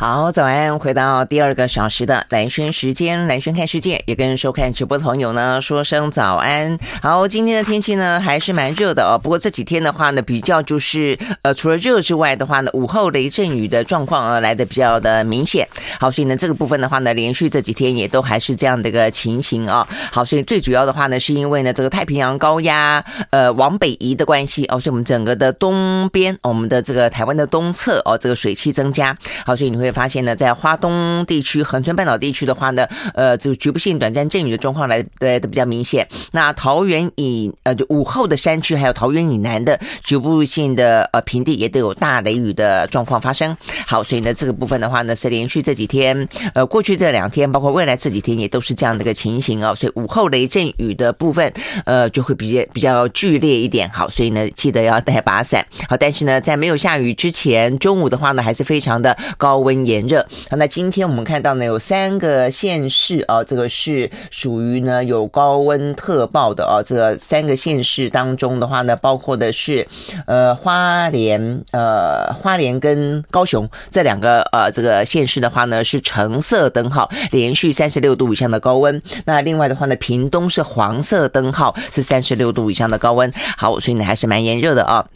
好，早安！回到第二个小时的蓝轩时间，蓝轩看世界，也跟收看直播的朋友呢说声早安。好，今天的天气呢还是蛮热的哦，不过这几天的话呢，比较就是呃，除了热之外的话呢，午后雷阵雨的状况呃来的比较的明显。好，所以呢这个部分的话呢，连续这几天也都还是这样的一个情形啊、哦。好，所以最主要的话呢，是因为呢这个太平洋高压呃往北移的关系哦，所以我们整个的东边，我们的这个台湾的东侧哦，这个水汽增加。好，所以你会。会发现呢，在花东地区、恒春半岛地区的话呢，呃，就局部性短暂阵雨的状况来来的比较明显。那桃园以呃就午后的山区，还有桃园以南的局部性的呃平地，也都有大雷雨的状况发生。好，所以呢，这个部分的话呢，是连续这几天，呃，过去这两天，包括未来这几天，也都是这样的一个情形哦。所以午后雷阵雨的部分，呃，就会比较比较剧烈一点。好，所以呢，记得要带把伞。好，但是呢，在没有下雨之前，中午的话呢，还是非常的高温。炎热，那今天我们看到呢，有三个县市啊，这个是属于呢有高温特报的啊。这个三个县市当中的话呢，包括的是呃花莲呃花莲跟高雄这两个呃这个县市的话呢是橙色灯号，连续三十六度以上的高温。那另外的话呢，屏东是黄色灯号，是三十六度以上的高温。好，所以呢还是蛮炎热的啊。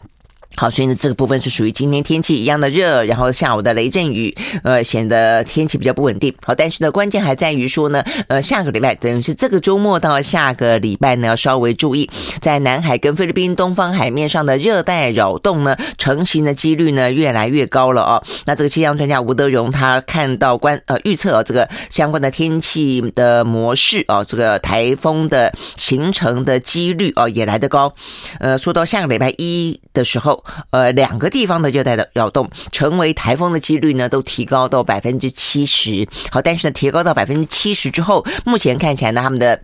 好，所以呢，这个部分是属于今天天气一样的热，然后下午的雷阵雨，呃，显得天气比较不稳定。好，但是呢，关键还在于说呢，呃，下个礼拜等于是这个周末到下个礼拜呢，要稍微注意，在南海跟菲律宾东方海面上的热带扰动呢，成型的几率呢越来越高了哦。那这个气象专家吴德荣他看到关呃预测这个相关的天气的模式哦，这个台风的形成的几率哦也来得高。呃，说到下个礼拜一的时候。呃，两个地方的热带的扰动成为台风的几率呢，都提高到百分之七十。好，但是呢，提高到百分之七十之后，目前看起来呢，他们的。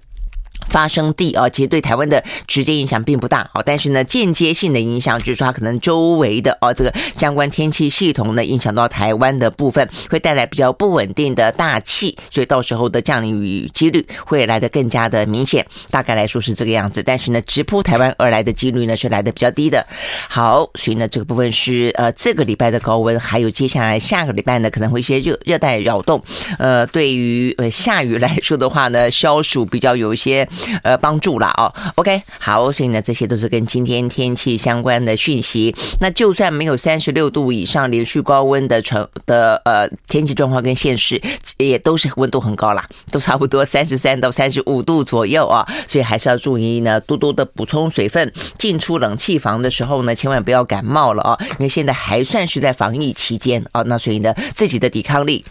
发生地啊，其实对台湾的直接影响并不大啊，但是呢，间接性的影响就是说，它可能周围的啊这个相关天气系统呢，影响到台湾的部分，会带来比较不稳定的大气，所以到时候的降雨几率会来得更加的明显。大概来说是这个样子，但是呢，直扑台湾而来的几率呢是来得比较低的。好，所以呢，这个部分是呃这个礼拜的高温，还有接下来下个礼拜呢可能会一些热热带扰动，呃，对于呃下雨来说的话呢，消暑比较有一些。呃，帮助了哦，OK，好，所以呢，这些都是跟今天天气相关的讯息。那就算没有三十六度以上连续高温的成的呃天气状况跟现实，也都是温度很高啦，都差不多三十三到三十五度左右啊。所以还是要注意呢，多多的补充水分。进出冷气房的时候呢，千万不要感冒了啊，因为现在还算是在防疫期间啊。那所以呢，自己的抵抗力。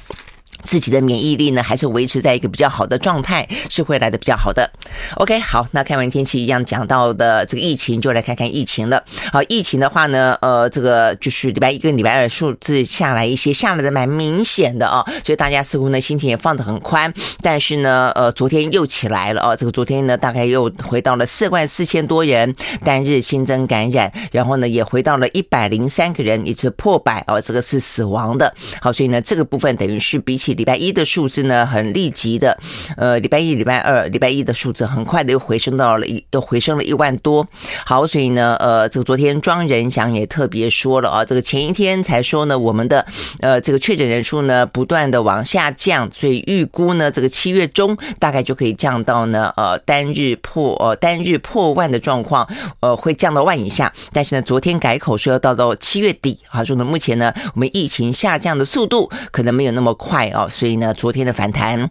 自己的免疫力呢，还是维持在一个比较好的状态，是会来的比较好的。OK，好，那看完天气一样讲到的这个疫情，就来看看疫情了。好，疫情的话呢，呃，这个就是礼拜一跟礼拜二数字下来一些，下来的蛮明显的啊，所以大家似乎呢心情也放得很宽。但是呢，呃，昨天又起来了啊，这个昨天呢大概又回到了四万四千多人单日新增感染，然后呢也回到了一百零三个人，也是破百哦，这个是死亡的。好，所以呢这个部分等于是比起礼拜一的数字呢，很立即的，呃，礼拜一、礼拜二、礼拜一的数字很快的又回升到了一，又回升了一万多。好，所以呢，呃，这个昨天庄人祥也特别说了啊，这个前一天才说呢，我们的呃这个确诊人数呢不断的往下降，所以预估呢，这个七月中大概就可以降到呢，呃，单日破呃单日破万的状况，呃，会降到万以下。但是呢，昨天改口说要到到七月底，好说呢，目前呢，我们疫情下降的速度可能没有那么快啊。所以呢，昨天的反弹，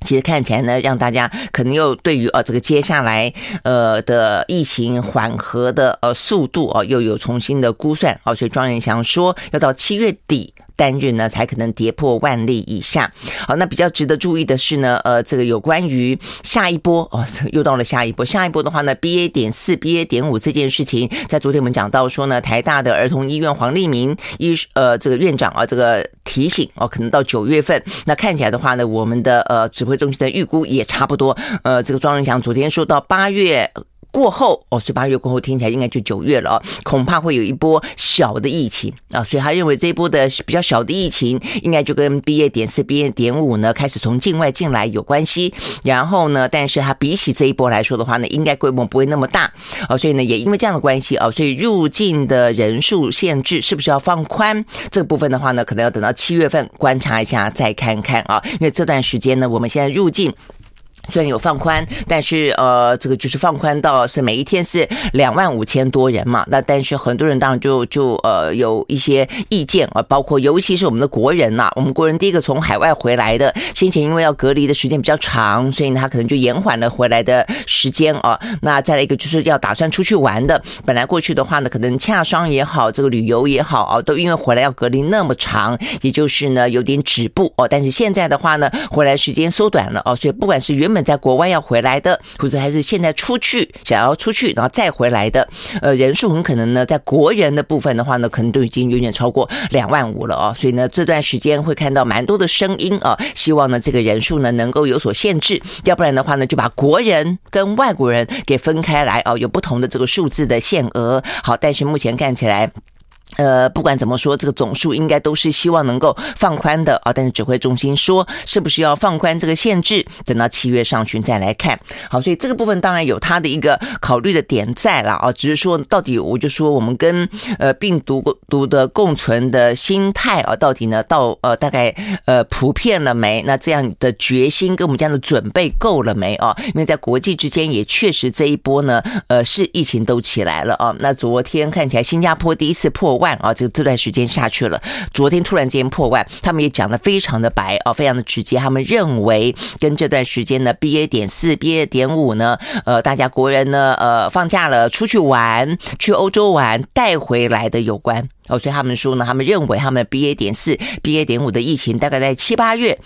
其实看起来呢，让大家可能又对于呃这个接下来呃的疫情缓和的呃速度哦，又有重新的估算哦。所以庄仁祥说，要到七月底。单日呢才可能跌破万例以下。好，那比较值得注意的是呢，呃，这个有关于下一波哦，又到了下一波。下一波的话呢，BA 点四、BA 点五这件事情，在昨天我们讲到说呢，台大的儿童医院黄立明医呃这个院长啊，这个提醒哦，可能到九月份。那看起来的话呢，我们的呃指挥中心的预估也差不多。呃，这个庄人祥昨天说到八月。过后哦，所以八月过后听起来应该就九月了哦，恐怕会有一波小的疫情啊，所以他认为这一波的比较小的疫情，应该就跟 BA 点四、BA 点五呢开始从境外进来有关系。然后呢，但是它比起这一波来说的话呢，应该规模不会那么大哦，所以呢，也因为这样的关系哦，所以入境的人数限制是不是要放宽？这个部分的话呢，可能要等到七月份观察一下再看看啊，因为这段时间呢，我们现在入境。虽然有放宽，但是呃，这个就是放宽到是每一天是两万五千多人嘛。那但是很多人当然就就呃有一些意见啊，包括尤其是我们的国人呐、我们国人第一个从海外回来的，先前因为要隔离的时间比较长，所以他可能就延缓了回来的时间啊。那再来一个就是要打算出去玩的，本来过去的话呢，可能洽商也好，这个旅游也好啊，都因为回来要隔离那么长，也就是呢有点止步哦。但是现在的话呢，回来时间缩短了哦，所以不管是原本在国外要回来的，或者还是现在出去想要出去然后再回来的，呃，人数很可能呢，在国人的部分的话呢，可能都已经远远超过两万五了哦。所以呢，这段时间会看到蛮多的声音啊，希望呢这个人数呢能够有所限制，要不然的话呢，就把国人跟外国人给分开来哦，有不同的这个数字的限额。好，但是目前看起来。呃，不管怎么说，这个总数应该都是希望能够放宽的啊。但是指挥中心说，是不是要放宽这个限制？等到七月上旬再来看。好，所以这个部分当然有它的一个考虑的点在了啊。只是说，到底我就说，我们跟呃病毒毒的共存的心态啊，到底呢到呃大概呃普遍了没？那这样的决心跟我们这样的准备够了没啊？因为在国际之间也确实这一波呢，呃是疫情都起来了啊。那昨天看起来新加坡第一次破万。啊，这这段时间下去了，昨天突然间破万，他们也讲的非常的白啊，非常的直接。他们认为跟这段时间的 BA 点四、BA 点五呢，呃，大家国人呢，呃，放假了出去玩，去欧洲玩带回来的有关哦，所以他们说呢，他们认为他们 BA 点四、BA 点五的疫情大概在七八月。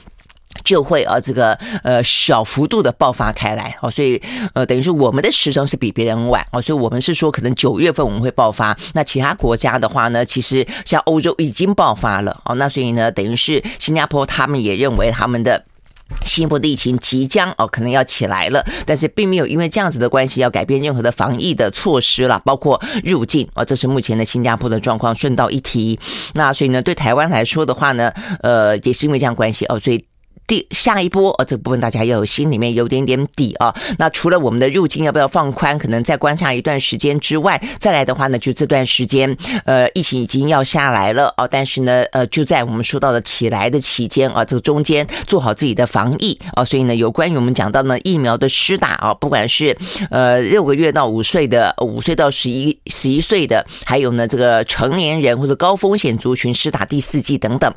就会啊，这个呃小幅度的爆发开来哦，所以呃等于是我们的时程是比别人晚哦，所以我们是说可能九月份我们会爆发，那其他国家的话呢，其实像欧洲已经爆发了哦，那所以呢，等于是新加坡他们也认为他们的新加坡的疫情即将哦可能要起来了，但是并没有因为这样子的关系要改变任何的防疫的措施了，包括入境哦，这是目前的新加坡的状况。顺道一提，那所以呢，对台湾来说的话呢，呃也是因为这样关系哦，所以。第下一波，呃，这个部分大家要有心里面有点点底啊。那除了我们的入境要不要放宽，可能再观察一段时间之外，再来的话呢，就这段时间，呃，疫情已经要下来了啊。但是呢，呃，就在我们说到的起来的期间啊，这个中间做好自己的防疫啊。所以呢，有关于我们讲到呢疫苗的施打啊，不管是呃六个月到五岁的，五岁到十一十一岁的，还有呢这个成年人或者高风险族群施打第四剂等等，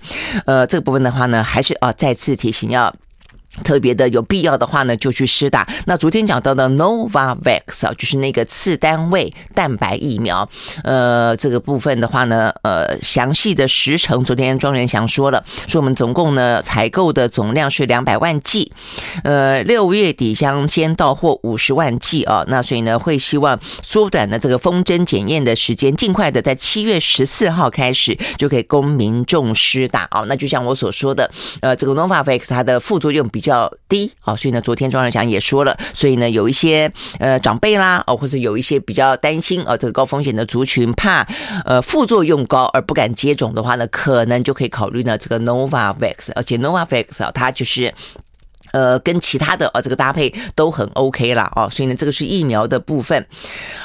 呃，这个部分的话呢，还是啊再次提醒。你要特别的有必要的话呢，就去施打。那昨天讲到的 Novavax 啊，就是那个次单位蛋白疫苗。呃，这个部分的话呢，呃，详细的时程，昨天庄人祥说了，说我们总共呢采购的总量是两百万剂，呃，六月底将先到货五十万剂啊。那所以呢，会希望缩短的这个封针检验的时间，尽快的在七月十四号开始就可以供民众施打啊。那就像我所说的，呃，这个 Novavax 它的副作用比较低啊，所以呢，昨天庄人祥也说了，所以呢，有一些呃长辈啦，哦，或者有一些比较担心啊，这个高风险的族群怕呃副作用高而不敢接种的话呢，可能就可以考虑呢这个 Novavax，而且 Novavax 啊，它就是。呃，跟其他的呃这个搭配都很 OK 啦。哦，所以呢，这个是疫苗的部分。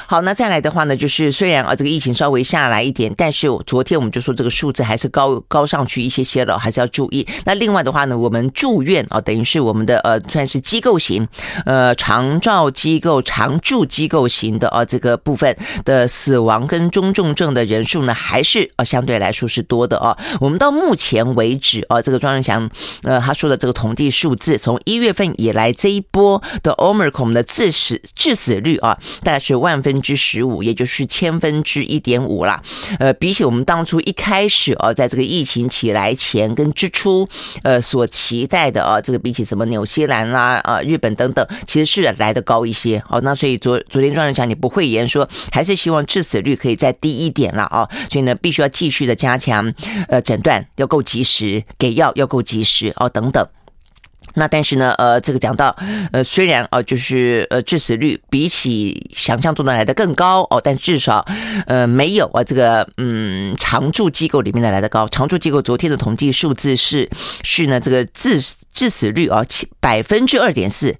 好，那再来的话呢，就是虽然啊这个疫情稍微下来一点，但是昨天我们就说这个数字还是高高上去一些些了，还是要注意。那另外的话呢，我们住院啊，等于是我们的呃算是机构型，呃长照机构、常住机构型的啊这个部分的死亡跟中重症的人数呢，还是呃相对来说是多的哦。我们到目前为止啊，这个庄仁祥呃他说的这个统计数字从一月份以来，这一波的 Omicron 的致死致死率啊，大概是万分之十五，也就是千分之一点五啦。呃，比起我们当初一开始啊，在这个疫情起来前跟之初，呃，所期待的啊，这个比起什么纽西兰啦、啊日本等等，其实是来得高一些。哦，那所以昨昨天庄人祥你不讳言说，还是希望致死率可以再低一点了啊。所以呢，必须要继续的加强，呃，诊断要够及时，给药要够及时哦，等等。那但是呢，呃，这个讲到，呃，虽然啊、呃，就是呃，致死率比起想象中的来的更高哦，但至少呃没有啊这个嗯常驻机构里面的来的高。常驻机构昨天的统计数字是是呢这个致致死率啊，百分之二点四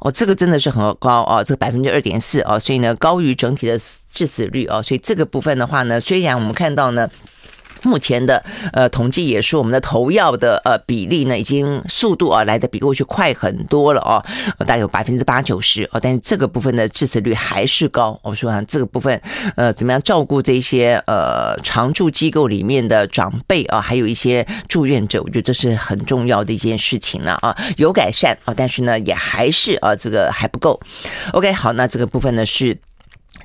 哦，这个真的是很高哦，这个百分之二点四啊，所以呢高于整体的致死率哦，所以这个部分的话呢，虽然我们看到呢。目前的呃统计也是我们的投药的呃比例呢，已经速度啊来的比过去快很多了哦，大概有百分之八九十哦，但是这个部分的致死率还是高。我说啊，这个部分呃怎么样照顾这些呃常驻机构里面的长辈啊，还有一些住院者，我觉得这是很重要的一件事情了啊，有改善啊，但是呢也还是啊这个还不够。OK，好，那这个部分呢是。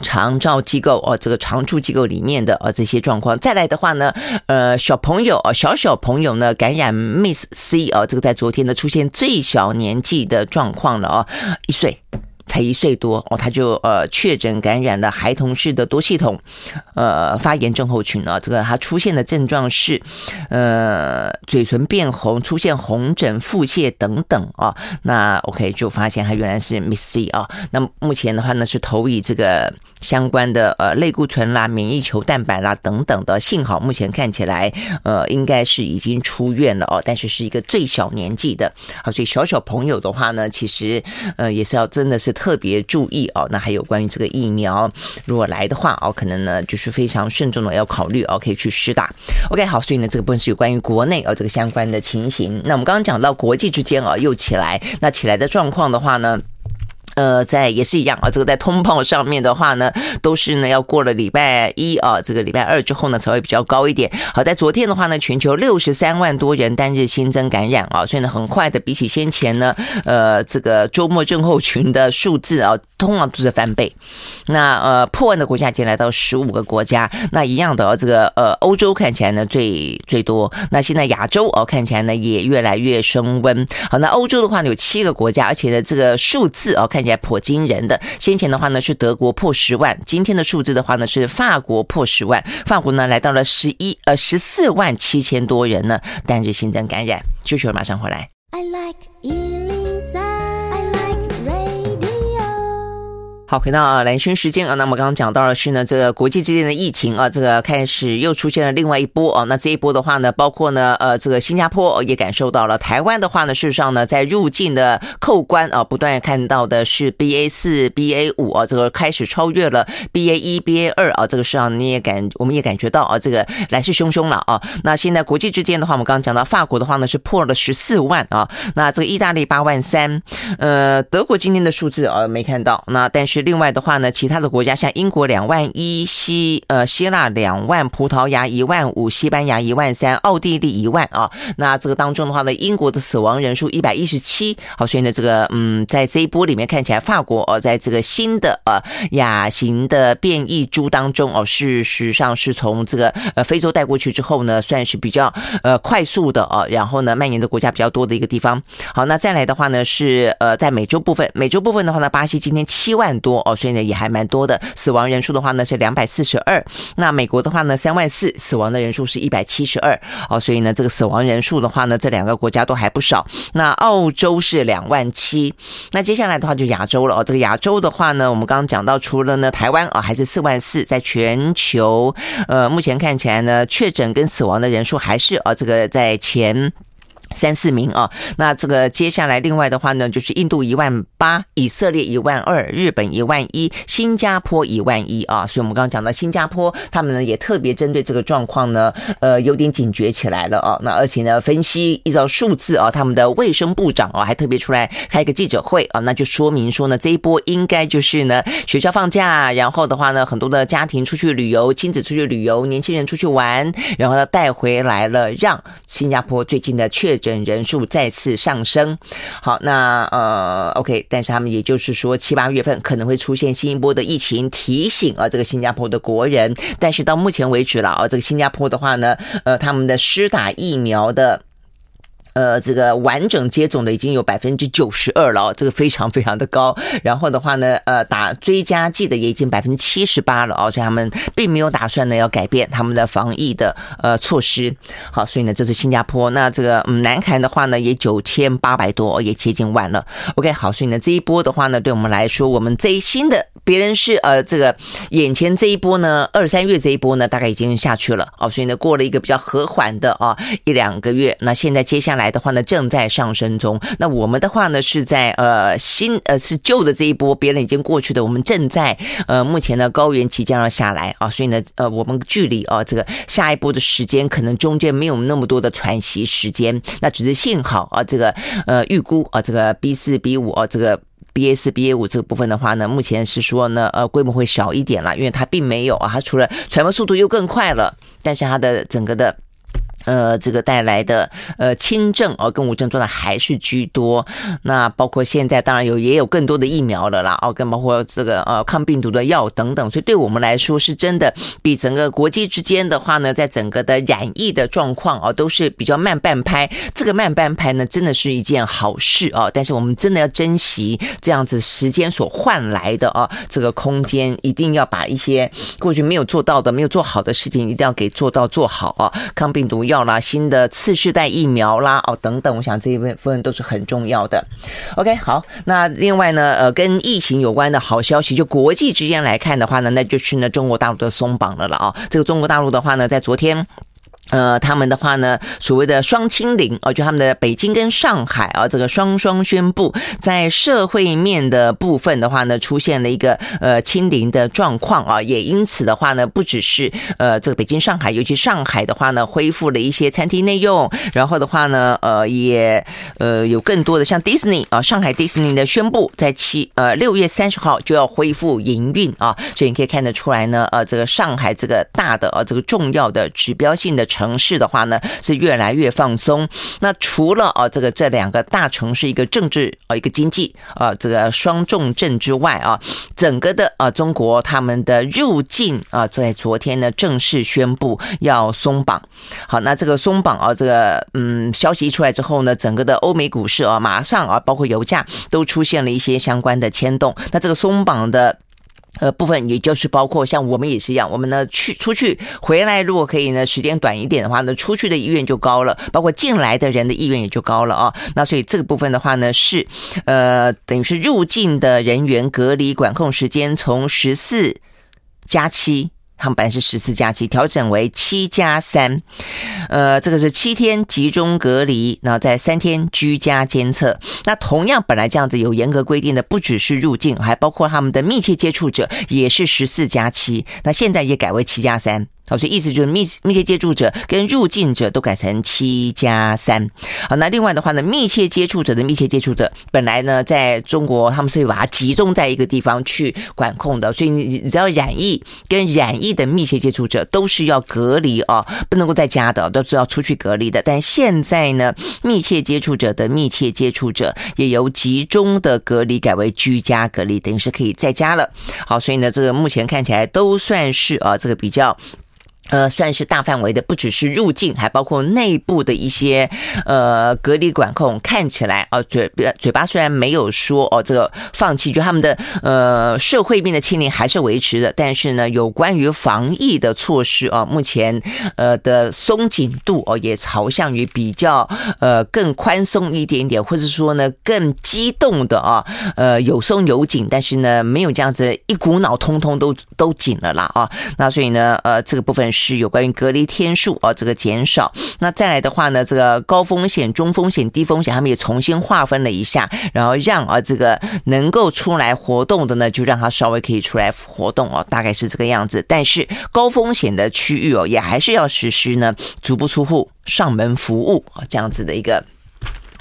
长照机构哦，这个常驻机构里面的呃这些状况，再来的话呢，呃，小朋友啊，小小朋友呢感染 Miss C 啊，这个在昨天呢出现最小年纪的状况了啊，一岁。才一岁多哦，他就呃确诊感染了孩童式的多系统呃发炎症候群啊。这个他出现的症状是呃嘴唇变红，出现红疹、腹泻等等啊。那 OK 就发现他原来是 Miss C 啊。那目前的话呢是投以这个。相关的呃类固醇啦、免疫球蛋白啦等等的，幸好目前看起来呃应该是已经出院了哦，但是是一个最小年纪的好，所以小小朋友的话呢，其实呃也是要真的是特别注意哦。那还有关于这个疫苗，如果来的话哦，可能呢就是非常慎重的要考虑哦，可以去施打。OK，好，所以呢这个部分是有关于国内哦这个相关的情形。那我们刚刚讲到国际之间啊又起来，那起来的状况的话呢？呃，在也是一样啊，这个在通报上面的话呢，都是呢要过了礼拜一啊，这个礼拜二之后呢才会比较高一点。好，在昨天的话呢，全球六十三万多人单日新增感染啊，所以呢很快的比起先前呢，呃，这个周末症候群的数字啊，通常都是翻倍。那呃破万的国家已经来到十五个国家，那一样的啊，这个呃欧洲看起来呢最最多，那现在亚洲哦看起来呢也越来越升温。好，那欧洲的话呢有七个国家，而且呢这个数字哦看。也颇惊人的，先前的话呢是德国破十万，今天的数字的话呢是法国破十万，法国呢来到了十一呃十四万七千多人呢单日新增感染。就是马上回来。I like 好，回到啊，兰萱时间啊，那么刚刚讲到的是呢，这个国际之间的疫情啊，这个开始又出现了另外一波啊。那这一波的话呢，包括呢，呃，这个新加坡也感受到了。台湾的话呢，事实上呢，在入境的扣关啊，不断看到的是 BA 四、BA 五啊，这个开始超越了 BA 一、BA 二啊。这个实际上你也感，我们也感觉到啊，这个来势汹汹了啊。那现在国际之间的话，我们刚刚讲到法国的话呢，是破了十四万啊。那这个意大利八万三，呃，德国今天的数字啊没看到。那但是。另外的话呢，其他的国家像英国两万一，希呃希腊两万，葡萄牙一万五，西班牙一万三，奥地利一万啊。那这个当中的话呢，英国的死亡人数一百一十七。好，所以呢，这个嗯，在这一波里面看起来，法国哦，在这个新的呃亚型的变异株当中哦，事实上是从这个呃非洲带过去之后呢，算是比较呃快速的哦，然后呢蔓延的国家比较多的一个地方。好，那再来的话呢是呃在美洲部分，美洲部分的话呢，巴西今天七万多。哦，所以呢也还蛮多的，死亡人数的话呢是两百四十二。那美国的话呢三万四，死亡的人数是一百七十二。哦，所以呢这个死亡人数的话呢，这两个国家都还不少。那澳洲是两万七。那接下来的话就亚洲了哦，这个亚洲的话呢，我们刚刚讲到，除了呢台湾啊还是四万四，在全球呃目前看起来呢确诊跟死亡的人数还是啊这个在前。三四名啊，那这个接下来另外的话呢，就是印度一万八，以色列一万二，日本一万一，新加坡一万一啊。所以我们刚刚讲到新加坡，他们呢也特别针对这个状况呢，呃，有点警觉起来了啊。那而且呢，分析依照数字啊，他们的卫生部长啊还特别出来开一个记者会啊，那就说明说呢，这一波应该就是呢学校放假，然后的话呢，很多的家庭出去旅游，亲子出去旅游，年轻人出去玩，然后呢带回来了，让新加坡最近的确诊人数再次上升，好，那呃，OK，但是他们也就是说七八月份可能会出现新一波的疫情，提醒啊这个新加坡的国人，但是到目前为止了啊，这个新加坡的话呢，呃，他们的施打疫苗的。呃，这个完整接种的已经有百分之九十二了，这个非常非常的高。然后的话呢，呃，打追加剂的也已经百分之七十八了哦，所以他们并没有打算呢要改变他们的防疫的呃措施。好，所以呢，这是新加坡。那这个嗯，南韩的话呢，也九千八百多，也接近万了。OK，好，所以呢，这一波的话呢，对我们来说，我们这一新的别人是呃，这个眼前这一波呢，二三月这一波呢，大概已经下去了哦，所以呢，过了一个比较和缓的啊一两个月，那现在接下来。的话呢，正在上升中。那我们的话呢，是在呃新呃是旧的这一波，别人已经过去的，我们正在呃目前呢高原即将要下来啊，所以呢呃我们距离啊这个下一波的时间，可能中间没有那么多的喘息时间。那只是幸好啊，这个呃预估啊，这个 B 四 B 五啊，这个 BA 四 BA 五这个部分的话呢，目前是说呢呃规模会小一点了，因为它并没有啊，它除了传播速度又更快了，但是它的整个的。呃，这个带来的呃轻症哦，跟无症状的还是居多。那包括现在当然有也有更多的疫苗了啦，哦，跟包括这个呃抗病毒的药等等。所以对我们来说是真的比整个国际之间的话呢，在整个的染疫的状况啊，都是比较慢半拍。这个慢半拍呢，真的是一件好事啊。但是我们真的要珍惜这样子时间所换来的啊，这个空间一定要把一些过去没有做到的、没有做好的事情，一定要给做到做好啊。抗病毒药。要啦，新的次世代疫苗啦，哦，等等，我想这一部分都是很重要的。OK，好，那另外呢，呃，跟疫情有关的好消息，就国际之间来看的话呢，那就是呢，中国大陆的松绑了了啊。这个中国大陆的话呢，在昨天。呃，他们的话呢，所谓的双清零哦，就他们的北京跟上海啊，这个双双宣布，在社会面的部分的话呢，出现了一个呃清零的状况啊，也因此的话呢，不只是呃这个北京、上海，尤其上海的话呢，恢复了一些餐厅内用，然后的话呢，呃也呃有更多的像迪士尼啊，上海迪士尼的宣布，在七呃六月三十号就要恢复营运啊，所以你可以看得出来呢，呃这个上海这个大的啊这个重要的指标性的。城市的话呢，是越来越放松。那除了啊，这个这两个大城市一个政治啊，一个经济啊，这个双重症之外啊，整个的啊，中国他们的入境啊，在昨天呢正式宣布要松绑。好，那这个松绑啊，这个嗯，消息一出来之后呢，整个的欧美股市啊，马上啊，包括油价都出现了一些相关的牵动。那这个松绑的。呃，部分也就是包括像我们也是一样，我们呢去出去回来，如果可以呢时间短一点的话呢，出去的意愿就高了，包括进来的人的意愿也就高了啊。那所以这个部分的话呢，是呃等于是入境的人员隔离管控时间从十四加七。他们本来是十四加七，调整为七加三，呃，这个是七天集中隔离，然后在三天居家监测。那同样本来这样子有严格规定的，不只是入境，还包括他们的密切接触者，也是十四加七。那现在也改为七加三。好，所以意思就是密密切接触者跟入境者都改成七加三。好，那另外的话呢，密切接触者的密切接触者本来呢，在中国他们是会把它集中在一个地方去管控的，所以你你只要染疫跟染疫的密切接触者都是要隔离啊，不能够在家的，都是要出去隔离的。但现在呢，密切接触者的密切接触者也由集中的隔离改为居家隔离，等于是可以在家了。好，所以呢，这个目前看起来都算是啊，这个比较。呃，算是大范围的，不只是入境，还包括内部的一些呃隔离管控。看起来啊，嘴嘴巴虽然没有说哦，这个放弃，就他们的呃社会面的清零还是维持的，但是呢，有关于防疫的措施啊，目前呃的松紧度哦，也朝向于比较呃更宽松一点点，或者说呢更激动的啊，呃有松有紧，但是呢没有这样子一股脑通通都都紧了啦啊，那所以呢呃这个部分。是有关于隔离天数啊，这个减少。那再来的话呢，这个高风险、中风险、低风险，他们也重新划分了一下，然后让啊这个能够出来活动的呢，就让他稍微可以出来活动哦，大概是这个样子。但是高风险的区域哦，也还是要实施呢，足不出户、上门服务啊这样子的一个。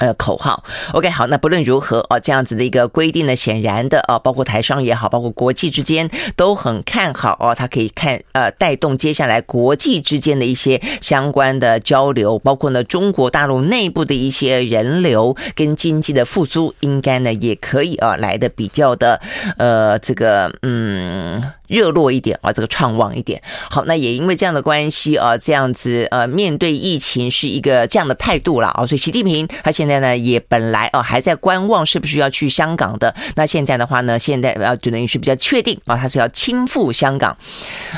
呃，口号，OK，好，那不论如何哦，这样子的一个规定呢，显然的啊，包括台商也好，包括国际之间都很看好哦，它可以看呃带动接下来国际之间的一些相关的交流，包括呢中国大陆内部的一些人流跟经济的复苏，应该呢也可以啊来的比较的呃这个嗯。热络一点啊，这个畅旺一点。好，那也因为这样的关系啊，这样子呃，面对疫情是一个这样的态度了啊，所以习近平他现在呢也本来哦还在观望是不是要去香港的，那现在的话呢，现在呃就等于是比较确定啊，他是要亲赴香港，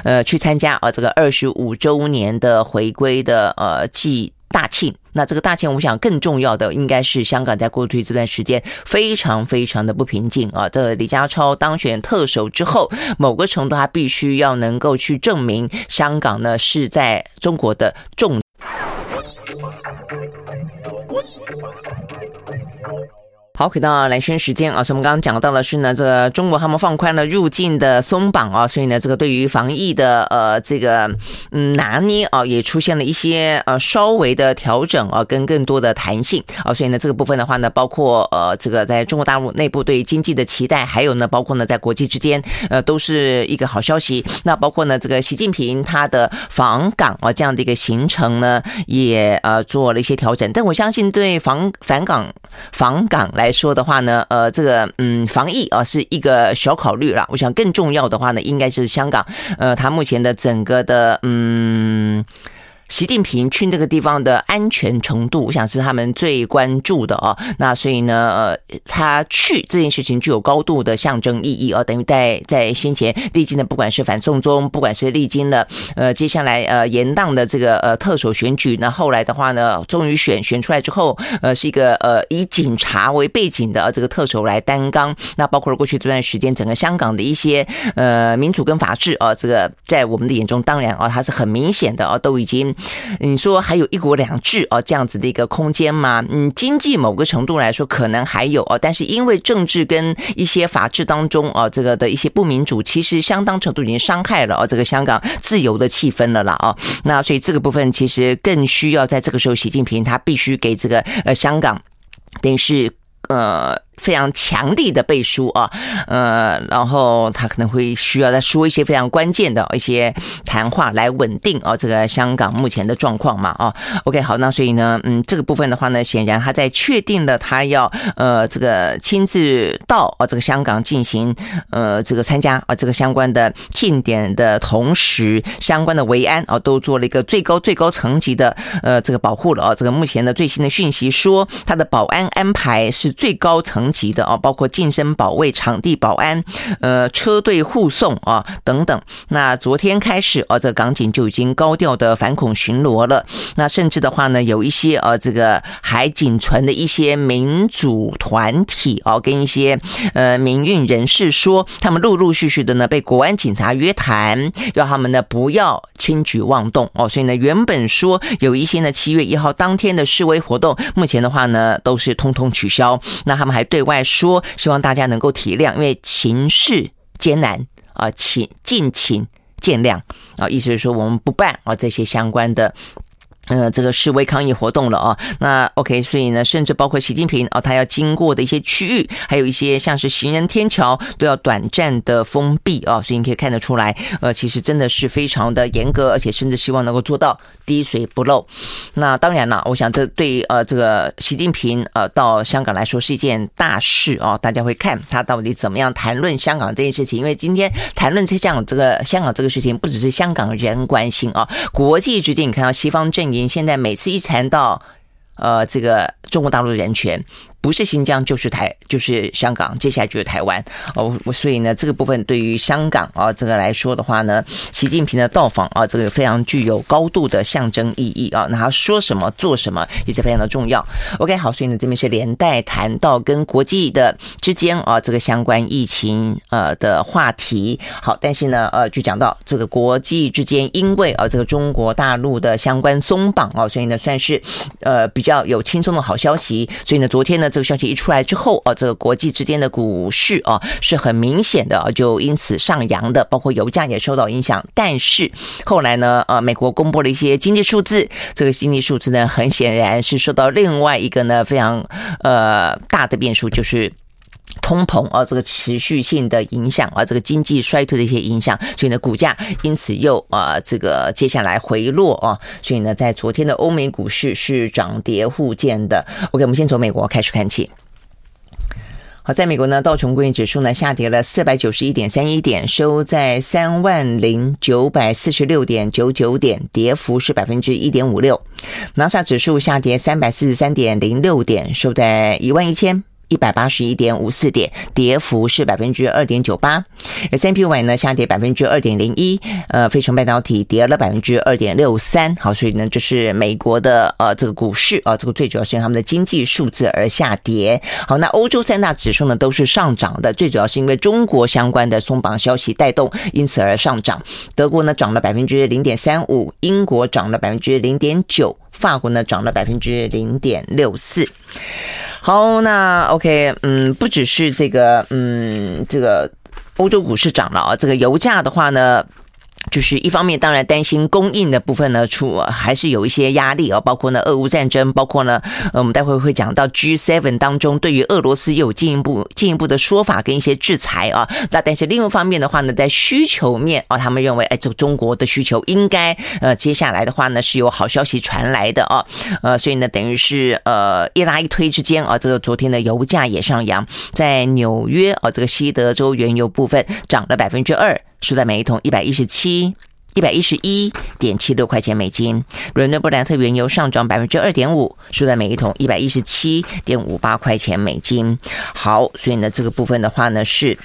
呃，去参加啊这个二十五周年的回归的呃祭大庆。那这个大庆，我想更重要的应该是香港在过去这段时间非常非常的不平静啊。这李家超当选特首之后，某个程度他必须要能够去证明香港呢是在中国的重。好，回到蓝轩时间啊，所以我们刚刚讲到的是呢，这个中国他们放宽了入境的松绑啊，所以呢，这个对于防疫的呃这个嗯拿捏啊，也出现了一些呃稍微的调整啊，跟更多的弹性啊，所以呢，这个部分的话呢，包括呃这个在中国大陆内部对经济的期待，还有呢，包括呢在国际之间呃都是一个好消息。那包括呢这个习近平他的访港啊这样的一个行程呢，也呃做了一些调整。但我相信对访返港访港来来说的话呢，呃，这个嗯，防疫啊是一个小考虑了。我想更重要的话呢，应该是香港，呃，它目前的整个的嗯。习近平去那个地方的安全程度，我想是他们最关注的哦。那所以呢，呃，他去这件事情具有高度的象征意义哦，等于在在先前历经的，不管是反送中，不管是历经了呃接下来呃延宕的这个呃特首选举，那后来的话呢，终于选选出来之后，呃，是一个呃以警察为背景的这个特首来担纲。那包括了过去这段时间整个香港的一些呃民主跟法治啊，这个在我们的眼中，当然啊，它是很明显的啊，都已经。你说还有一国两制哦，这样子的一个空间吗？嗯，经济某个程度来说可能还有哦，但是因为政治跟一些法治当中哦，这个的一些不民主，其实相当程度已经伤害了哦这个香港自由的气氛了啦哦。那所以这个部分其实更需要在这个时候，习近平他必须给这个呃香港等于是呃。非常强力的背书啊，呃，然后他可能会需要再说一些非常关键的一些谈话来稳定啊这个香港目前的状况嘛啊。OK，好，那所以呢，嗯，这个部分的话呢，显然他在确定了他要呃这个亲自到啊这个香港进行呃这个参加啊这个相关的庆典的同时，相关的维安啊都做了一个最高最高层级的呃这个保护了啊。这个目前的最新的讯息说，他的保安安排是最高层。层级的啊，包括近身保卫、场地保安、呃车队护送啊等等。那昨天开始啊，这个港警就已经高调的反恐巡逻了。那甚至的话呢，有一些啊，这个还仅存的一些民主团体啊，跟一些呃民运人士说，他们陆陆续续的呢被国安警察约谈，要他们呢不要轻举妄动哦。所以呢，原本说有一些呢七月一号当天的示威活动，目前的话呢都是通通取消。那他们还。对外说，希望大家能够体谅，因为情势艰难啊，请敬请见谅啊，意思是说我们不办啊这些相关的。呃，这个示威抗议活动了啊，那 OK，所以呢，甚至包括习近平啊，他要经过的一些区域，还有一些像是行人天桥都要短暂的封闭啊，所以你可以看得出来，呃，其实真的是非常的严格，而且甚至希望能够做到滴水不漏。那当然了，我想这对呃这个习近平呃到香港来说是一件大事啊，大家会看他到底怎么样谈论香港这件事情，因为今天谈论这样这个香港这个事情，不只是香港人关心啊，国际之间你看到西方阵营。您现在每次一谈到，呃，这个中国大陆的人权。不是新疆就是台就是香港，接下来就是台湾哦。我所以呢，这个部分对于香港啊这个来说的话呢，习近平的到访啊，这个非常具有高度的象征意义啊。那他说什么做什么也是非常的重要。OK，好，所以呢这边是连带谈到跟国际的之间啊这个相关疫情呃的话题。好，但是呢呃就讲到这个国际之间，因为啊这个中国大陆的相关松绑啊，所以呢算是呃比较有轻松的好消息。所以呢昨天呢。这个消息一出来之后啊，这个国际之间的股市啊是很明显的就因此上扬的，包括油价也受到影响。但是后来呢，呃，美国公布了一些经济数字，这个经济数字呢，很显然是受到另外一个呢非常呃大的变数，就是通膨啊这个持续性的影响啊，这个经济衰退的一些影响，所以呢，股价因此又啊这个接下来回落啊，所以呢，在昨天的欧美股市是涨跌互见的。OK，我们先从美国开始看起。好，在美国呢，道琼工业指数呢下跌了四百九十一点三一点，收在三万零九百四十六点九九点，跌幅是百分之一点五六。纳斯达克指数下跌三百四十三点零六点，收在一万一千。一百八十一点五四点，跌幅是百分之二点九八。S&P 500呢下跌百分之二点零一，呃，费城半导体跌了百分之二点六三。好，所以呢，就是美国的呃这个股市啊，这个最主要是因为他们的经济数字而下跌。好，那欧洲三大指数呢都是上涨的，最主要是因为中国相关的松绑消息带动，因此而上涨。德国呢涨了百分之零点三五，英国涨了百分之零点九，法国呢涨了百分之零点六四。好，那 OK，嗯，不只是这个，嗯，这个欧洲股市涨了啊，这个油价的话呢。就是一方面，当然担心供应的部分呢，出还是有一些压力啊，包括呢，俄乌战争，包括呢，呃，我们待会会讲到 G7 当中对于俄罗斯有进一步进一步的说法跟一些制裁啊。那但是另一方面的话呢，在需求面啊，他们认为，哎，这中国的需求应该呃，接下来的话呢是有好消息传来的啊，呃，所以呢，等于是呃一拉一推之间啊，这个昨天的油价也上扬，在纽约啊，这个西德州原油部分涨了百分之二。输在每一桶一百一十七、一百一十一点七六块钱美金。伦敦布兰特原油上涨百分之二点五，输在每一桶一百一十七点五八块钱美金。好，所以呢，这个部分的话呢是，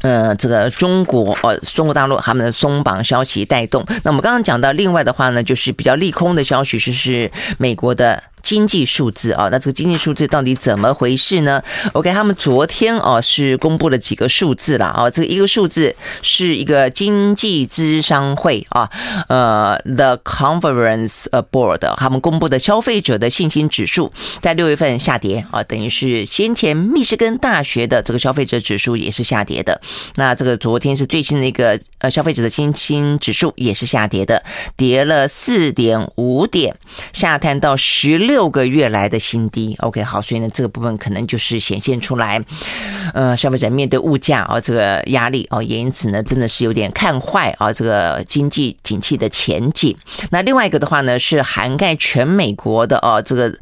呃，这个中国呃，中国大陆他们的松绑消息带动。那我们刚刚讲到另外的话呢，就是比较利空的消息，就是美国的。经济数字啊，那这个经济数字到底怎么回事呢？OK，他们昨天哦是公布了几个数字了啊，这个一个数字是一个经济咨商会啊，呃，The Conference Board 他们公布的消费者的信心指数在六月份下跌啊，等于是先前密歇根大学的这个消费者指数也是下跌的。那这个昨天是最新的一个呃消费者的信心指数也是下跌的，跌了四点五点，下探到十六。六个月来的新低，OK，好，所以呢，这个部分可能就是显现出来，呃，消费者面对物价啊这个压力哦，也因此呢，真的是有点看坏啊这个经济景气的前景。那另外一个的话呢，是涵盖全美国的哦这个。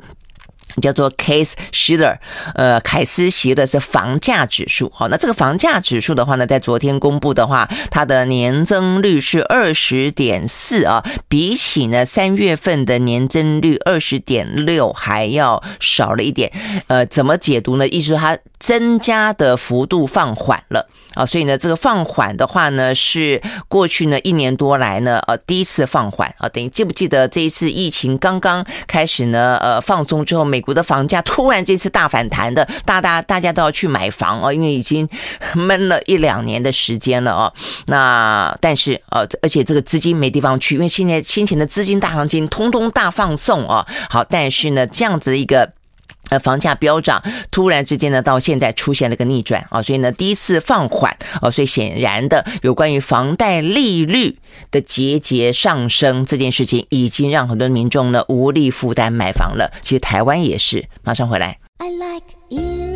叫做 Case Shiller，呃，凯斯席勒是房价指数。好，那这个房价指数的话呢，在昨天公布的话，它的年增率是二十点四啊，比起呢三月份的年增率二十点六还要少了一点。呃，怎么解读呢？意思说它增加的幅度放缓了。啊，所以呢，这个放缓的话呢，是过去呢一年多来呢，呃，第一次放缓啊。等于记不记得这一次疫情刚刚开始呢，呃，放松之后，美美国的房价突然这次大反弹的，大大大家都要去买房哦，因为已经闷了一两年的时间了哦。那但是呃，而且这个资金没地方去，因为现在先前的资金大行情通通大放送哦。好，但是呢，这样子的一个。呃，房价飙涨，突然之间呢，到现在出现了个逆转啊，所以呢，第一次放缓啊，所以显然的，有关于房贷利率的节节上升这件事情，已经让很多民众呢无力负担买房了。其实台湾也是，马上回来。I like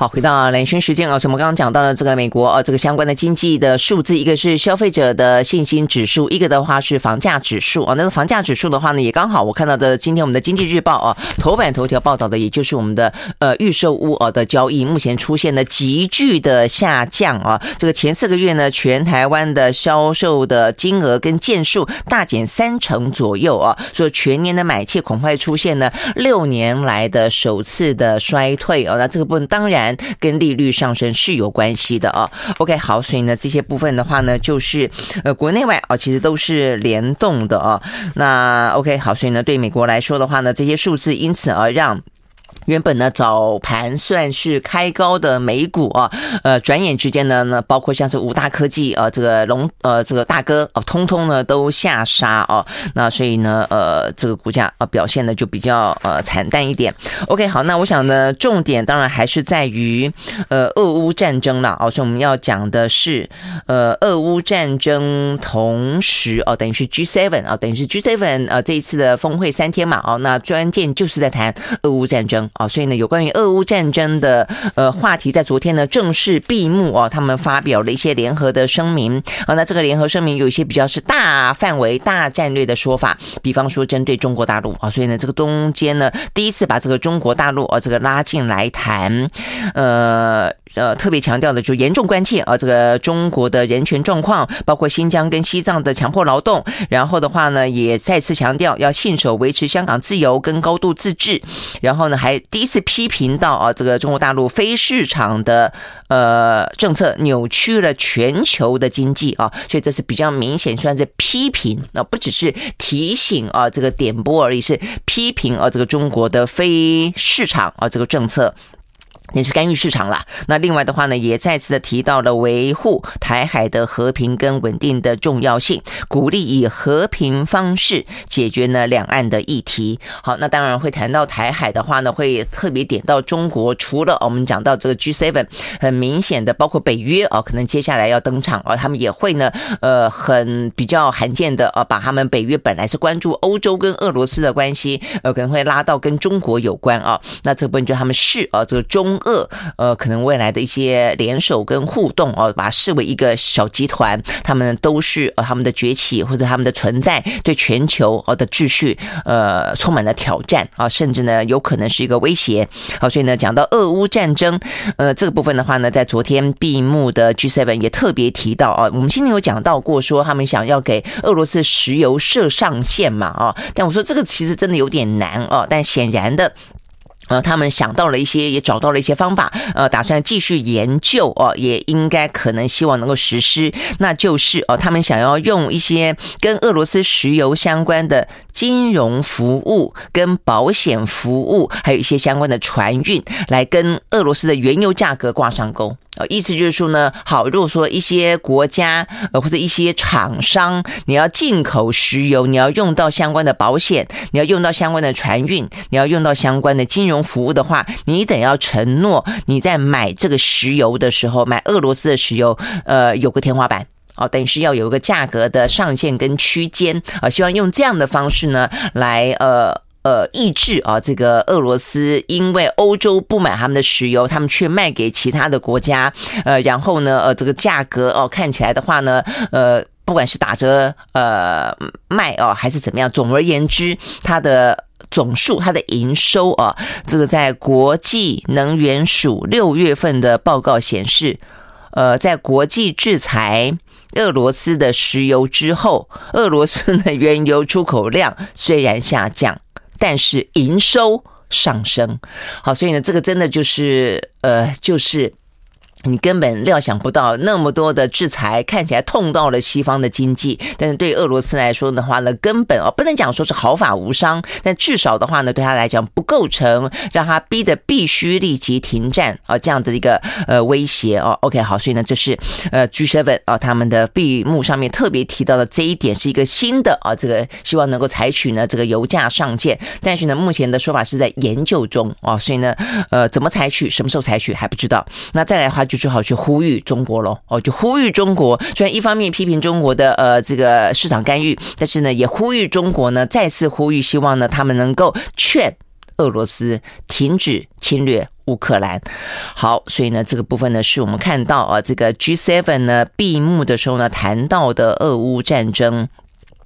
好，回到蓝轩时间啊，所以我们刚刚讲到的这个美国啊，这个相关的经济的数字，一个是消费者的信心指数，一个的话是房价指数啊。那个房价指数的话呢，也刚好我看到的今天我们的经济日报啊头版头条报道的，也就是我们的呃预售屋啊的交易，目前出现了急剧的下降啊。这个前四个月呢，全台湾的销售的金额跟件数大减三成左右啊，所以全年的买气恐怕出现了六年来的首次的衰退啊。那这个部分当然。跟利率上升是有关系的啊。OK，好，所以呢，这些部分的话呢，就是呃，国内外啊，其实都是联动的啊。那 OK，好，所以呢，对美国来说的话呢，这些数字因此而让。原本呢，早盘算是开高的美股啊，呃，转眼之间呢，呢，包括像是五大科技啊，这个龙呃，这个大哥啊，通通呢都下杀啊，那所以呢，呃，这个股价啊表现的就比较呃惨淡一点。OK，好，那我想呢，重点当然还是在于呃，俄乌战争了啊，所以我们要讲的是呃，俄乌战争同时哦，等于是 G7 啊，等于是 G7 啊，这一次的峰会三天嘛，哦，那关键就是在谈俄乌战争。争啊，所以呢，有关于俄乌战争的呃话题，在昨天呢正式闭幕哦，他们发表了一些联合的声明啊，那这个联合声明有一些比较是大范围、大战略的说法，比方说针对中国大陆啊，所以呢，这个中间呢第一次把这个中国大陆啊这个拉进来谈，呃。呃，特别强调的就严重关切啊，这个中国的人权状况，包括新疆跟西藏的强迫劳动，然后的话呢，也再次强调要信守维持香港自由跟高度自治，然后呢，还第一次批评到啊，这个中国大陆非市场的呃政策扭曲了全球的经济啊，所以这是比较明显算是批评，那不只是提醒啊，这个点拨而已，是批评啊，这个中国的非市场啊这个政策。也是干预市场了。那另外的话呢，也再次的提到了维护台海的和平跟稳定的重要性，鼓励以和平方式解决呢两岸的议题。好，那当然会谈到台海的话呢，会特别点到中国。除了我们讲到这个 G7，很明显的包括北约啊，可能接下来要登场啊，他们也会呢，呃，很比较罕见的啊，把他们北约本来是关注欧洲跟俄罗斯的关系，呃，可能会拉到跟中国有关啊。那这部分就他们是啊，这个中。二呃，可能未来的一些联手跟互动哦，把它视为一个小集团，他们都是呃他们的崛起或者他们的存在对全球哦的秩序呃充满了挑战啊，甚至呢有可能是一个威胁。好，所以呢讲到俄乌战争呃这个部分的话呢，在昨天闭幕的 G7 也特别提到啊，我们今天有讲到过说他们想要给俄罗斯石油设上限嘛啊，但我说这个其实真的有点难哦，但显然的。呃，他们想到了一些，也找到了一些方法，呃，打算继续研究哦，也应该可能希望能够实施，那就是哦，他们想要用一些跟俄罗斯石油相关的金融服务、跟保险服务，还有一些相关的船运，来跟俄罗斯的原油价格挂上钩。意思就是说呢，好，如果说一些国家呃或者一些厂商，你要进口石油，你要用到相关的保险，你要用到相关的船运，你要用到相关的金融服务的话，你得要承诺你在买这个石油的时候，买俄罗斯的石油，呃，有个天花板哦，等于是要有一个价格的上限跟区间啊，希望用这样的方式呢来呃。呃，抑制啊，这个俄罗斯因为欧洲不买他们的石油，他们却卖给其他的国家，呃，然后呢，呃，这个价格哦，看起来的话呢，呃，不管是打折呃卖哦，还是怎么样，总而言之，它的总数，它的营收啊，这个在国际能源署六月份的报告显示，呃，在国际制裁俄罗斯的石油之后，俄罗斯的原油出口量虽然下降。但是营收上升，好，所以呢，这个真的就是，呃，就是。你根本料想不到那么多的制裁，看起来痛到了西方的经济，但是对俄罗斯来说的话呢，根本哦不能讲说是毫发无伤，但至少的话呢，对他来讲不构成让他逼得必须立即停战啊这样的一个呃威胁哦。OK，好，所以呢，这是呃 G7 啊他们的闭幕上面特别提到的这一点是一个新的啊，这个希望能够采取呢这个油价上限，但是呢目前的说法是在研究中啊，所以呢呃怎么采取，什么时候采取还不知道。那再来的话。就只好去呼吁中国喽，哦，就呼吁中国。虽然一方面批评中国的呃这个市场干预，但是呢，也呼吁中国呢再次呼吁，希望呢他们能够劝俄罗斯停止侵略乌克兰。好，所以呢这个部分呢是我们看到啊这个 G7 呢闭幕的时候呢谈到的俄乌战争。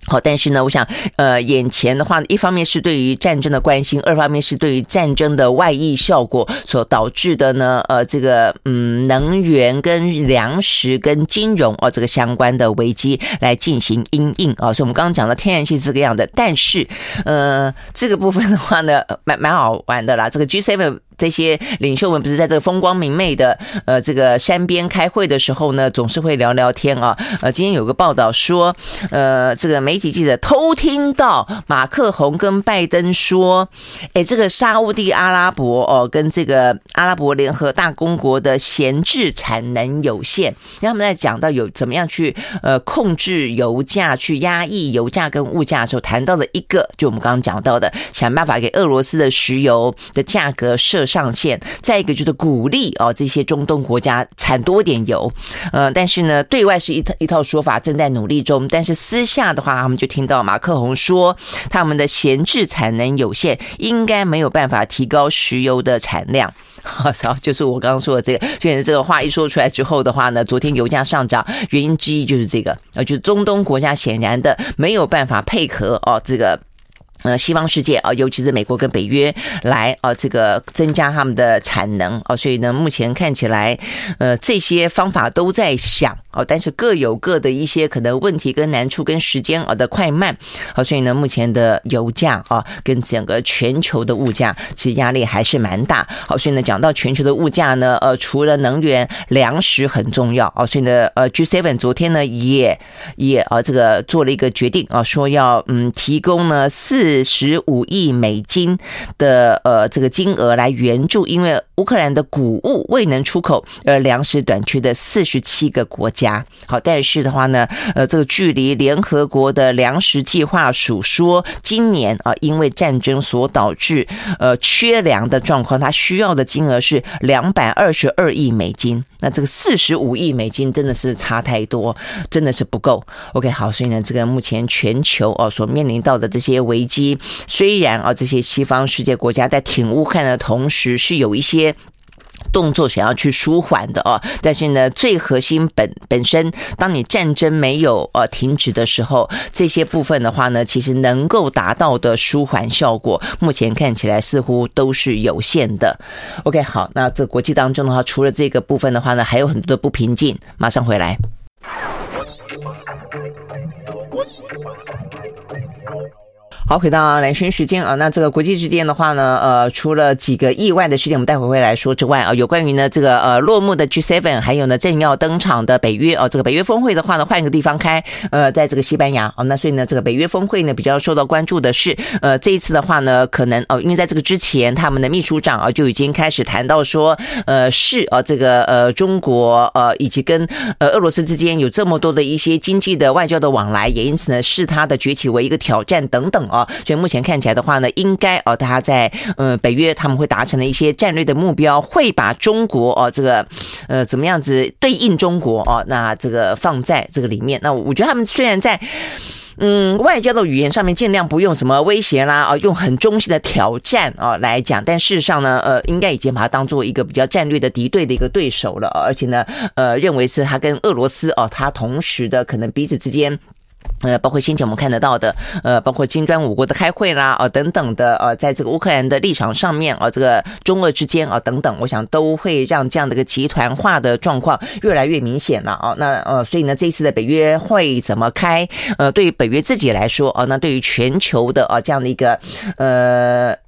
好，但是呢，我想，呃，眼前的话，一方面是对于战争的关心，二方面是对于战争的外溢效果所导致的呢，呃，这个嗯，能源跟粮食跟金融哦，这个相关的危机来进行因应啊。所以，我们刚刚讲的天然气是这个样的，但是，呃，这个部分的话呢，蛮蛮好玩的啦。这个 G seven。这些领袖们不是在这个风光明媚的呃这个山边开会的时候呢，总是会聊聊天啊。呃，今天有个报道说，呃，这个媒体记者偷听到马克宏跟拜登说，哎，这个沙乌地阿拉伯哦，跟这个阿拉伯联合大公国的闲置产能有限，然后他们在讲到有怎么样去呃控制油价、去压抑油价跟物价的时候，谈到了一个，就我们刚刚讲到的，想办法给俄罗斯的石油的价格设。上限，再一个就是鼓励哦这些中东国家产多点油，呃，但是呢，对外是一套一套说法，正在努力中，但是私下的话，他们就听到马克宏说，他们的闲置产能有限，应该没有办法提高石油的产量。好，就是我刚刚说的这个，现在这个话一说出来之后的话呢，昨天油价上涨，原因之一就是这个，呃，就是中东国家显然的没有办法配合哦，这个。呃，西方世界啊，尤其是美国跟北约来啊，这个增加他们的产能啊，所以呢，目前看起来，呃，这些方法都在想啊，但是各有各的一些可能问题跟难处跟时间啊的快慢啊，所以呢，目前的油价啊，跟整个全球的物价其实压力还是蛮大。好，所以呢，讲到全球的物价呢，呃，除了能源，粮食很重要啊，所以呢，呃，G7 昨天呢也也啊，这个做了一个决定啊，说要嗯提供呢四。十五亿美金的呃这个金额来援助，因为乌克兰的谷物未能出口呃粮食短缺的四十七个国家。好，但是的话呢，呃，这个距离联合国的粮食计划署说，今年啊，因为战争所导致呃缺粮的状况，它需要的金额是两百二十二亿美金。那这个四十五亿美金真的是差太多，真的是不够。OK，好，所以呢，这个目前全球哦所面临到的这些危机，虽然啊这些西方世界国家在挺乌克兰的同时是有一些。动作想要去舒缓的哦，但是呢，最核心本本身，当你战争没有呃停止的时候，这些部分的话呢，其实能够达到的舒缓效果，目前看起来似乎都是有限的。OK，好，那这国际当中的话，除了这个部分的话呢，还有很多的不平静。马上回来。好，回到蓝轩时间啊，那这个国际之间的话呢，呃，除了几个意外的事件，我们待会会来说之外啊，有关于呢这个呃落幕的 G7，还有呢正要登场的北约哦，这个北约峰会的话呢，换一个地方开，呃，在这个西班牙哦，那所以呢这个北约峰会呢比较受到关注的是，呃，这一次的话呢，可能哦，因为在这个之前，他们的秘书长啊就已经开始谈到说，呃，是啊这个呃中国呃以及跟呃俄罗斯之间有这么多的一些经济的外交的往来，也因此呢视他的崛起为一个挑战等等。啊，所以目前看起来的话呢，应该哦，大家在呃北约他们会达成的一些战略的目标，会把中国哦这个呃怎么样子对应中国哦，那这个放在这个里面。那我觉得他们虽然在嗯外交的语言上面尽量不用什么威胁啦啊，用很中性的挑战啊来讲，但事实上呢，呃，应该已经把它当做一个比较战略的敌对的一个对手了，而且呢，呃，认为是他跟俄罗斯哦，他同时的可能彼此之间。呃，包括先前我们看得到的，呃，包括金砖五国的开会啦，啊，等等的，呃，在这个乌克兰的立场上面，啊，这个中俄之间啊，等等，我想都会让这样的一个集团化的状况越来越明显了啊。那呃，所以呢，这次的北约会怎么开？呃，对于北约自己来说啊，那对于全球的啊这样的一个呃。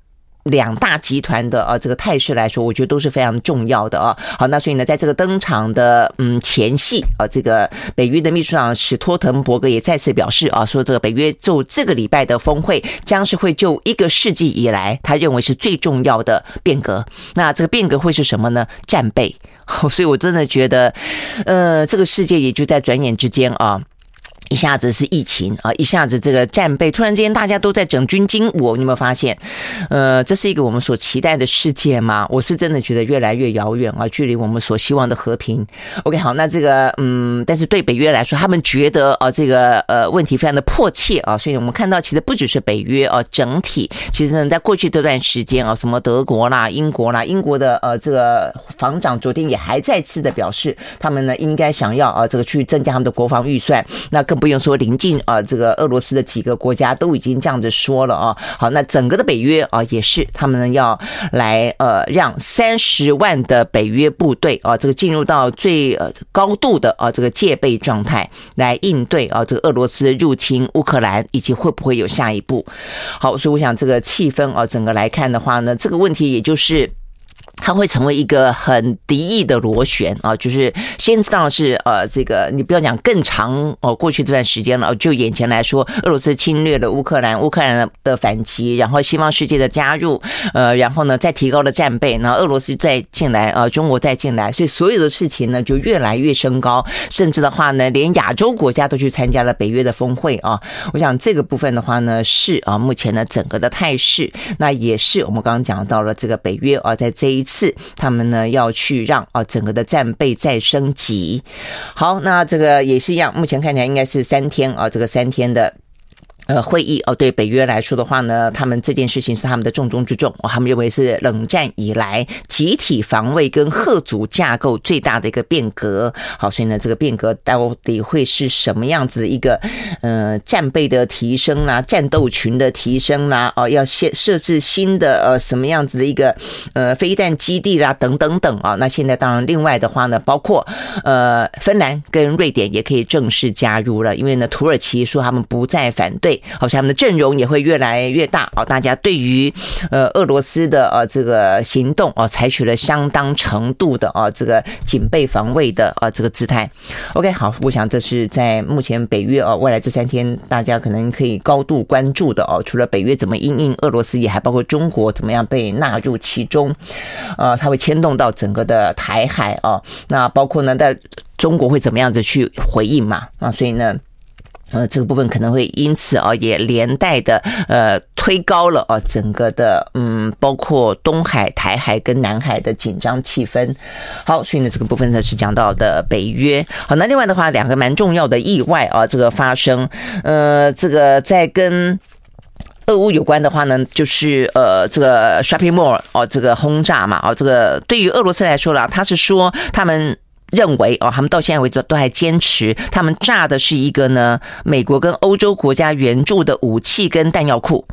两大集团的啊这个态势来说，我觉得都是非常重要的啊。好，那所以呢，在这个登场的嗯前戏啊，这个北约的秘书长史托滕伯格也再次表示啊，说这个北约就这个礼拜的峰会将是会就一个世纪以来他认为是最重要的变革。那这个变革会是什么呢？战备。所以我真的觉得，呃，这个世界也就在转眼之间啊。一下子是疫情啊，一下子这个战备，突然之间大家都在整军经武，你有没有发现？呃，这是一个我们所期待的世界吗？我是真的觉得越来越遥远啊，距离我们所希望的和平。OK，好，那这个嗯，但是对北约来说，他们觉得啊，这个呃问题非常的迫切啊，所以我们看到其实不只是北约啊，整体其实呢，在过去这段时间啊，什么德国啦、英国啦、英国的呃这个防长昨天也还再次的表示，他们呢应该想要啊这个去增加他们的国防预算，那更。不用说，临近啊，这个俄罗斯的几个国家都已经这样子说了啊。好，那整个的北约啊，也是他们呢要来呃，让三十万的北约部队啊，这个进入到最呃高度的啊这个戒备状态，来应对啊这个俄罗斯入侵乌克兰，以及会不会有下一步。好，所以我想这个气氛啊，整个来看的话呢，这个问题也就是。它会成为一个很敌意的螺旋啊，就是先知道是呃，这个你不要讲更长哦，过去这段时间了，就眼前来说，俄罗斯侵略了乌克兰，乌克兰的反击，然后西方世界的加入，呃，然后呢再提高了战备，然后俄罗斯再进来，呃，中国再进来，所以所有的事情呢就越来越升高，甚至的话呢，连亚洲国家都去参加了北约的峰会啊。我想这个部分的话呢是啊，目前呢整个的态势，那也是我们刚刚讲到了这个北约啊，在这一次。他们呢要去让啊整个的战备再升级。好，那这个也是一样，目前看起来应该是三天啊，这个三天的。呃，会议哦，对北约来说的话呢，他们这件事情是他们的重中之重，哦，他们认为是冷战以来集体防卫跟吓阻架构最大的一个变革。好，所以呢，这个变革到底会是什么样子的一个呃战备的提升啦，战斗群的提升啦，哦，要设设置新的呃什么样子的一个呃飞弹基地啦，等等等啊。那现在当然另外的话呢，包括呃芬兰跟瑞典也可以正式加入了，因为呢土耳其说他们不再反对。好像他们的阵容也会越来越大哦，大家对于呃俄罗斯的呃这个行动哦，采取了相当程度的啊这个警备防卫的啊这个姿态。OK，好，我想这是在目前北约哦未来这三天大家可能可以高度关注的哦。除了北约怎么因应俄罗斯，也还包括中国怎么样被纳入其中，呃，它会牵动到整个的台海哦。那包括呢，在中国会怎么样子去回应嘛？啊，所以呢。呃，这个部分可能会因此啊，也连带的呃推高了啊整个的嗯，包括东海、台海跟南海的紧张气氛。好，所以呢，这个部分呢是讲到的北约。好，那另外的话，两个蛮重要的意外啊，这个发生，呃，这个在跟俄乌有关的话呢，就是呃，这个 shopping mall 哦，这个轰炸嘛，哦，这个对于俄罗斯来说啦，他是说他们。认为哦，他们到现在为止都还坚持，他们炸的是一个呢，美国跟欧洲国家援助的武器跟弹药库。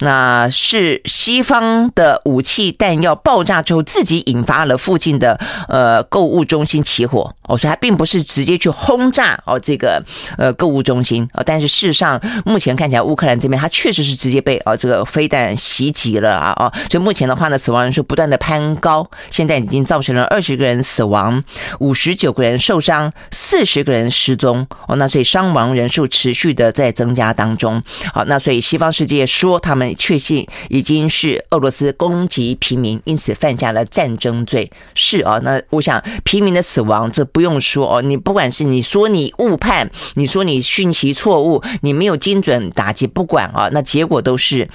那是西方的武器弹药爆炸之后，自己引发了附近的呃购物中心起火。哦，所以它并不是直接去轰炸哦这个呃购物中心。哦，但是事实上目前看起来乌克兰这边它确实是直接被哦这个飞弹袭击了啊哦，所以目前的话呢，死亡人数不断的攀高，现在已经造成了二十个人死亡，五十九个人受伤，四十个人失踪。哦，那所以伤亡人数持续的在增加当中。好，那所以西方世界说他们。确信已经是俄罗斯攻击平民，因此犯下了战争罪。是啊，那我想平民的死亡这不用说哦，你不管是你说你误判，你说你讯息错误，你没有精准打击，不管啊，那结果都是。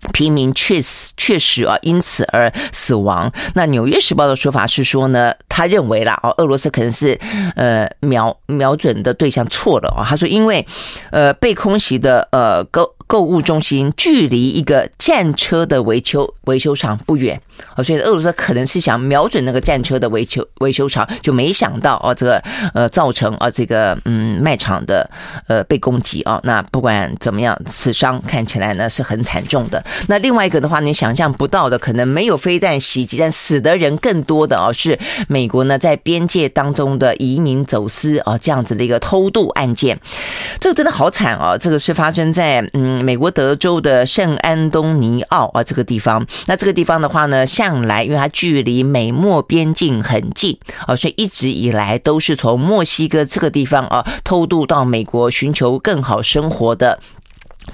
平民确实确实啊，因此而死亡。那《纽约时报》的说法是说呢，他认为啦，哦，俄罗斯可能是呃瞄瞄准的对象错了啊。他说，因为呃被空袭的呃高购物中心距离一个战车的维修维修厂不远啊，所以俄罗斯可能是想瞄准那个战车的维修维修厂，就没想到哦，这个呃造成啊这个嗯卖场的呃被攻击啊。那不管怎么样，死伤看起来呢是很惨重的。那另外一个的话，你想象不到的，可能没有飞弹袭击，但死的人更多的哦，是美国呢在边界当中的移民走私啊这样子的一个偷渡案件，这个真的好惨哦，这个是发生在嗯美国德州的圣安东尼奥啊这个地方。那这个地方的话呢，向来因为它距离美墨边境很近啊，所以一直以来都是从墨西哥这个地方啊偷渡到美国寻求更好生活的。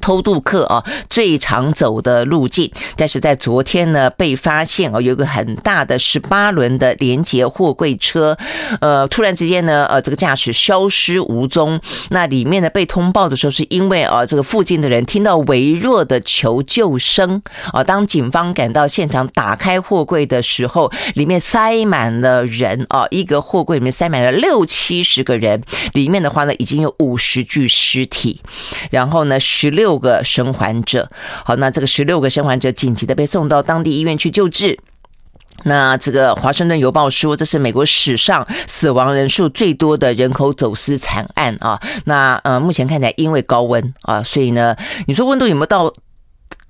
偷渡客啊，最常走的路径，但是在昨天呢，被发现哦，有一个很大的十八轮的连接货柜车，呃，突然之间呢，呃，这个驾驶消失无踪。那里面呢，被通报的时候，是因为啊，这个附近的人听到微弱的求救声啊。当警方赶到现场，打开货柜的时候，里面塞满了人啊，一个货柜里面塞满了六七十个人，里面的话呢，已经有五十具尸体，然后呢，十六。六个生还者，好，那这个十六个生还者紧急的被送到当地医院去救治。那这个《华盛顿邮报》说，这是美国史上死亡人数最多的人口走私惨案啊。那呃，目前看起来因为高温啊，所以呢，你说温度有没有到？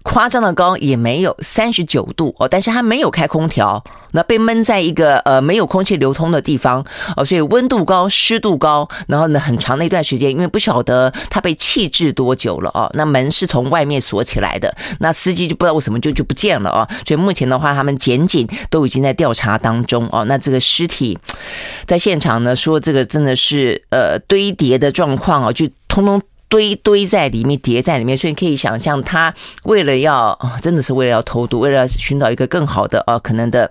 夸张的高也没有三十九度哦，但是它没有开空调，那被闷在一个呃没有空气流通的地方哦，所以温度高、湿度高，然后呢很长的一段时间，因为不晓得它被弃置多久了哦，那门是从外面锁起来的，那司机就不知道为什么就就不见了哦，所以目前的话，他们检警都已经在调查当中哦，那这个尸体 在现场呢说这个真的是呃堆叠的状况哦，就通通。堆堆在里面，叠在里面，所以你可以想象，他为了要，真的是为了要偷渡，为了寻找一个更好的呃可能的。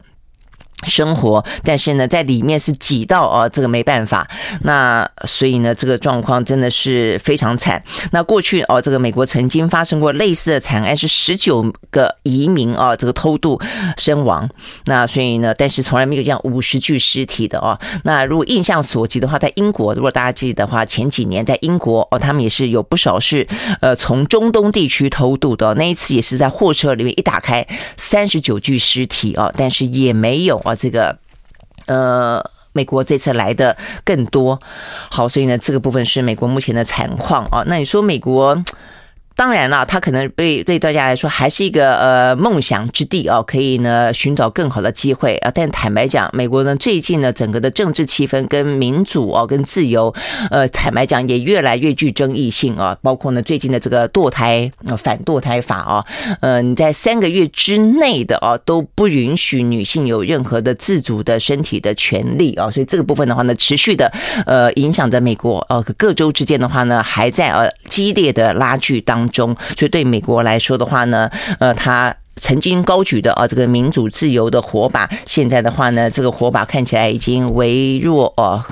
生活，但是呢，在里面是挤到哦，这个没办法。那所以呢，这个状况真的是非常惨。那过去哦，这个美国曾经发生过类似的惨案，是十九个移民哦，这个偷渡身亡。那所以呢，但是从来没有这样五十具尸体的哦。那如果印象所及的话，在英国，如果大家记得的话，前几年在英国哦，他们也是有不少是呃从中东地区偷渡的。那一次也是在货车里面一打开，三十九具尸体哦，但是也没有啊。这个呃，美国这次来的更多，好，所以呢，这个部分是美国目前的惨况啊。那你说美国？当然了，他可能对对大家来说还是一个呃梦想之地哦，可以呢寻找更好的机会啊。但坦白讲，美国呢最近呢整个的政治气氛跟民主哦跟自由，呃坦白讲也越来越具争议性啊。包括呢最近的这个堕胎反堕胎法啊，呃你在三个月之内的啊都不允许女性有任何的自主的身体的权利啊。所以这个部分的话呢，持续的呃影响着美国呃各州之间的话呢还在呃激烈的拉锯当中，所以对美国来说的话呢，呃，他曾经高举的啊这个民主自由的火把，现在的话呢，这个火把看起来已经微弱哦，